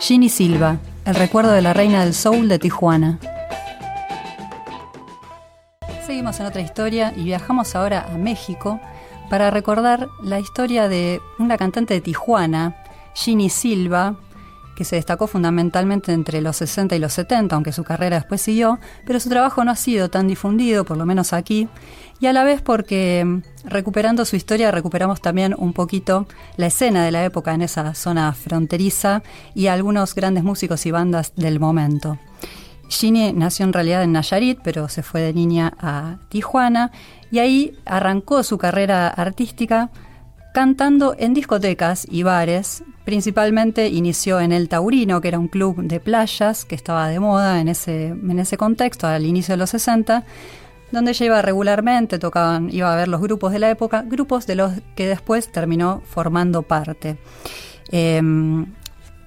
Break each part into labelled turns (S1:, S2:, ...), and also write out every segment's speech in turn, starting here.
S1: Ginny Silva, el recuerdo de la reina del soul de Tijuana. Seguimos en otra historia y viajamos ahora a México para recordar la historia de una cantante de Tijuana, Ginny Silva, que se destacó fundamentalmente entre los 60 y los 70, aunque su carrera después siguió, pero su trabajo no ha sido tan difundido, por lo menos aquí, y a la vez porque mm, recuperando su historia recuperamos también un poquito la escena de la época en esa zona fronteriza y algunos grandes músicos y bandas del momento. Ginny nació en realidad en Nayarit, pero se fue de niña a Tijuana y ahí arrancó su carrera artística cantando en discotecas y bares. Principalmente inició en El Taurino, que era un club de playas que estaba de moda en ese, en ese contexto, al inicio de los 60, donde ella iba regularmente, tocaban, iba a ver los grupos de la época, grupos de los que después terminó formando parte. Em,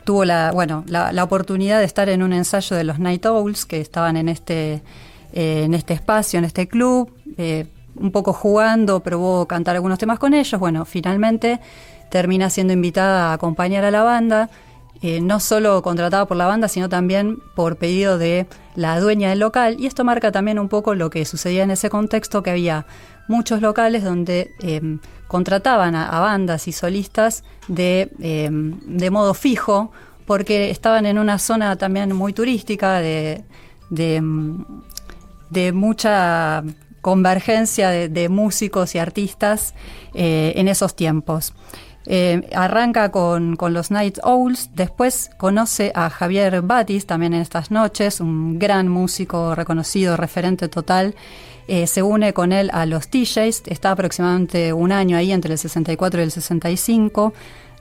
S1: tuvo la, bueno, la, oportunidad de estar en un ensayo de los Night Owls que estaban en este, eh, en este espacio, en este club. Eh, un poco jugando, probó cantar algunos temas con ellos. Bueno, finalmente termina siendo invitada a acompañar a la banda, eh, no solo contratada por la banda, sino también por pedido de la dueña del local. Y esto marca también un poco lo que sucedía en ese contexto, que había muchos locales donde em, contrataban a, bandas y solistas de, em, de modo fijo, porque estaban en una zona también muy turística, de, de, em, de mucha convergencia de, músicos y artistas eh, en esos tiempos. Eh, arranca con, los Night Owls, después conoce a Javier Batis también en estas noches, un gran músico reconocido, referente total. Eh, se une con él a los TJs, está aproximadamente un año ahí entre el 64 y el 65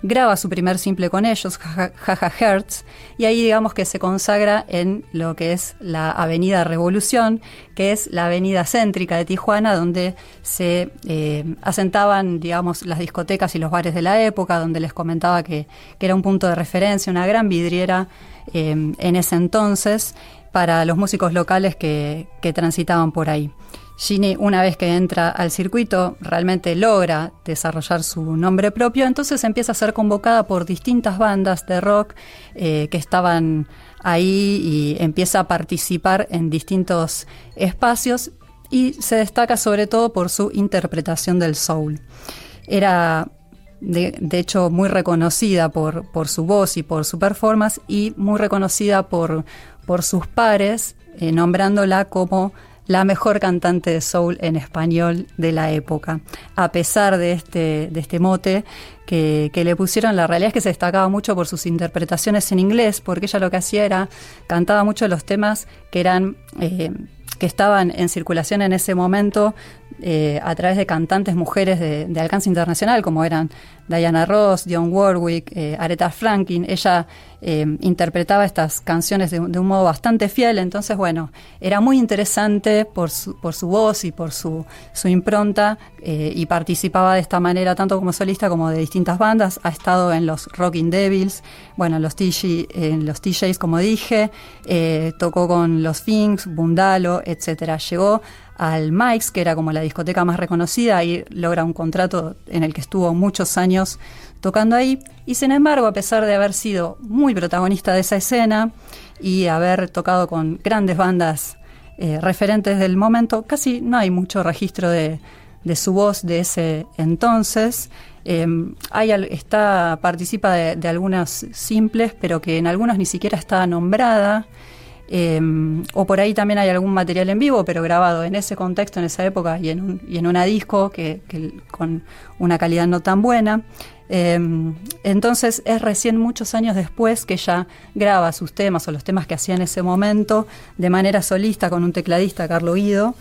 S1: graba su primer simple con ellos, Jaja Hertz, y ahí digamos que se consagra en lo que es la Avenida Revolución, que es la avenida céntrica de Tijuana, donde se eh, asentaban, digamos, las discotecas y los bares de la época, donde les comentaba que, era un punto de referencia, una gran vidriera eh, en ese entonces para los músicos locales que transitaban por ahí. Ginny, una vez que entra al circuito, realmente logra desarrollar su nombre propio, entonces empieza a ser convocada por distintas bandas de rock eh, que estaban ahí y empieza a participar en distintos espacios y se destaca sobre todo por su interpretación del soul. Era de, hecho muy reconocida por, su voz y por su performance y muy reconocida por, por sus pares, eh, nombrándola como la mejor cantante de soul en español de la época. A pesar de este, de este mote que, le pusieron, la realidad es que se destacaba mucho por sus interpretaciones en inglés, porque ella lo que hacía era, cantaba mucho los temas que eran... Eh, que estaban en circulación en ese momento eh, a través de cantantes mujeres de, alcance internacional, como eran Diana Ross, Dionne Warwick, eh, Aretha Franklin. Ella eh, interpretaba estas canciones de, un modo bastante fiel, entonces, bueno, era muy interesante por su, por su voz y por su, su impronta y participaba de esta manera tanto como solista como de distintas bandas. Ha estado en los Rocking Devils, bueno, en los, TJ, en los TJs, como dije, tocó con los Finks, Bundalo, etcétera. Llegó al Mike's, que era como la discoteca más reconocida, y logra un contrato en el que estuvo muchos años tocando ahí. Y sin embargo, a pesar de haber sido muy protagonista de esa escena y haber tocado con grandes bandas eh, referentes del momento, casi no hay mucho registro de, su voz de ese entonces. Eh, está, participa de, de algunas simples, pero que en algunos ni siquiera está nombrada. Em, o por ahí también hay algún material en vivo, pero grabado en ese contexto, en esa época, y en, un, y en una disco que, con una calidad no tan buena. Em, entonces es recién muchos años después que ella graba sus temas o los temas que hacía en ese momento de manera solista con un tecladista, Carlo Guido.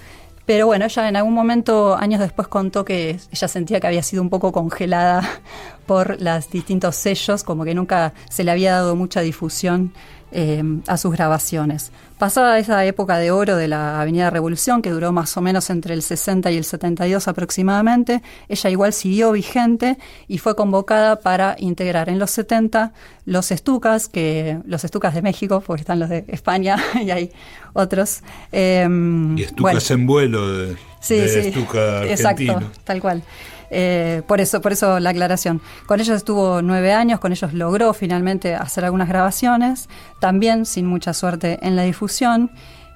S1: Pero bueno, ella en algún momento, años después, contó que ella sentía que había sido un poco congelada por los distintos sellos, como que nunca se le había dado mucha difusión eh, a sus grabaciones. Pasada esa época de oro de la Avenida Revolución, que duró más o menos entre el 60 y el 72 aproximadamente, ella igual siguió vigente y fue convocada para integrar en los 70 los estucas, que los estucas de México, porque están los de España y hay otros.
S2: Em, y estucas en vuelo de,
S1: sí, sí, Exacto, tal cual. Eh, por eso, por eso la aclaración. Con ellos estuvo nueve años, con ellos logró finalmente hacer algunas grabaciones, también sin mucha suerte en la difusión.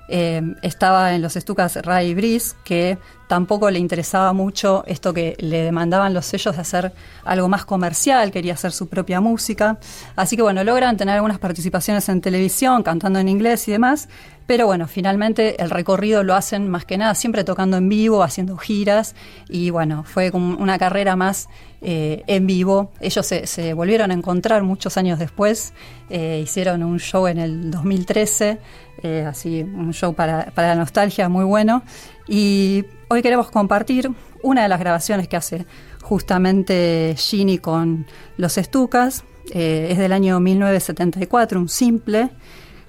S1: Eh, estaba en los estucas Ray Brice, que tampoco le interesaba mucho esto que le demandaban los sellos de hacer algo más comercial, quería hacer su propia música. Así que bueno, logran tener algunas participaciones en televisión, cantando en inglés y demás, pero bueno, finalmente el recorrido lo hacen más que nada siempre tocando en vivo, haciendo giras y bueno, fue como una carrera más eh, en vivo. Ellos se, volvieron a encontrar muchos años después, eh, hicieron un show en el 2013, eh, así un show para, para la nostalgia muy bueno y hoy queremos compartir una de las grabaciones que hace justamente Ginny con los Estucas. es del año 1974, un simple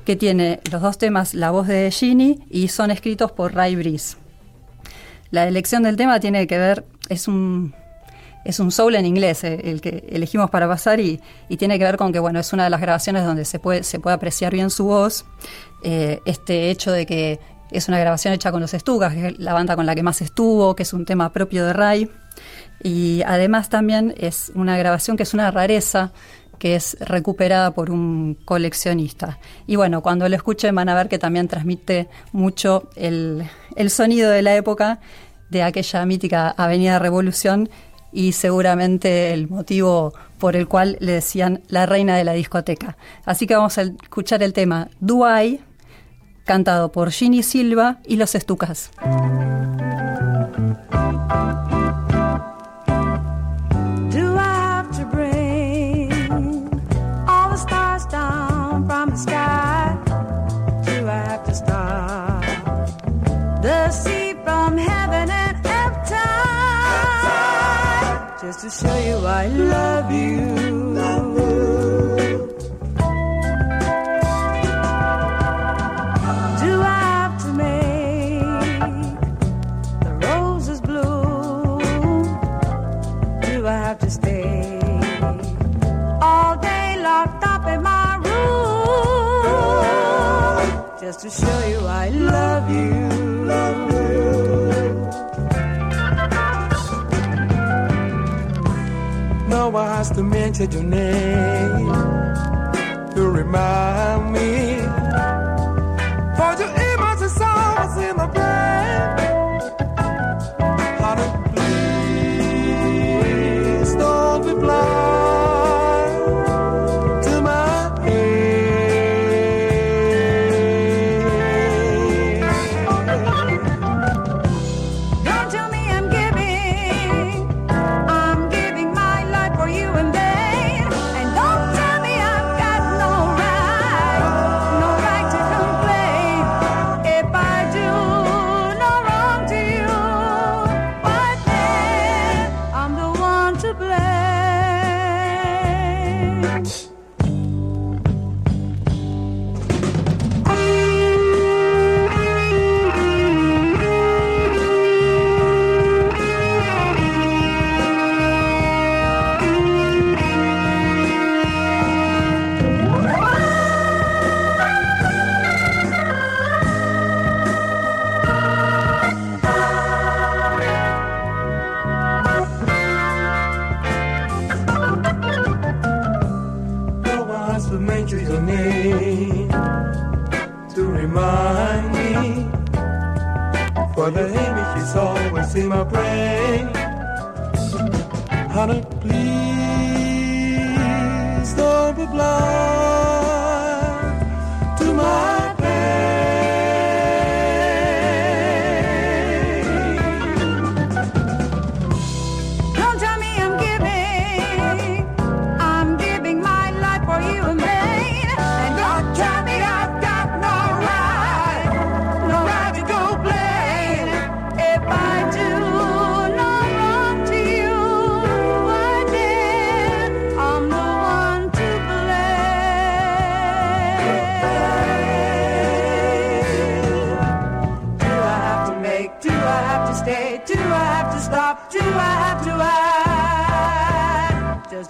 S1: que tiene los dos temas la voz de Ginny y son escritos por Ray Brice. La elección del tema tiene que ver, es un, es un soul en inglés eh, el que elegimos para pasar y, tiene que ver con que bueno, es una de las grabaciones donde se puede, se puede apreciar bien su voz. Eh, este hecho de que es una grabación hecha con los Estugas, que es la banda con la que más estuvo, que es un tema propio de Ray. Y además también es una grabación que es una rareza que es recuperada por un coleccionista. Y bueno, cuando lo escuchen van a ver que también transmite mucho el, sonido de la época de aquella mítica Avenida Revolución y seguramente el motivo por el cual le decían la reina de la discoteca. Así que vamos a escuchar el tema Duay, cantado por Ginny Silva y los Estucas. Just to show you I love you. Do I have to make the roses? Do I have to stay all day locked up in my room just to show you I love you?
S2: I has to mention your name to remind me. to blame. find me. For the image is always in my brain. Honey, please don't be blind.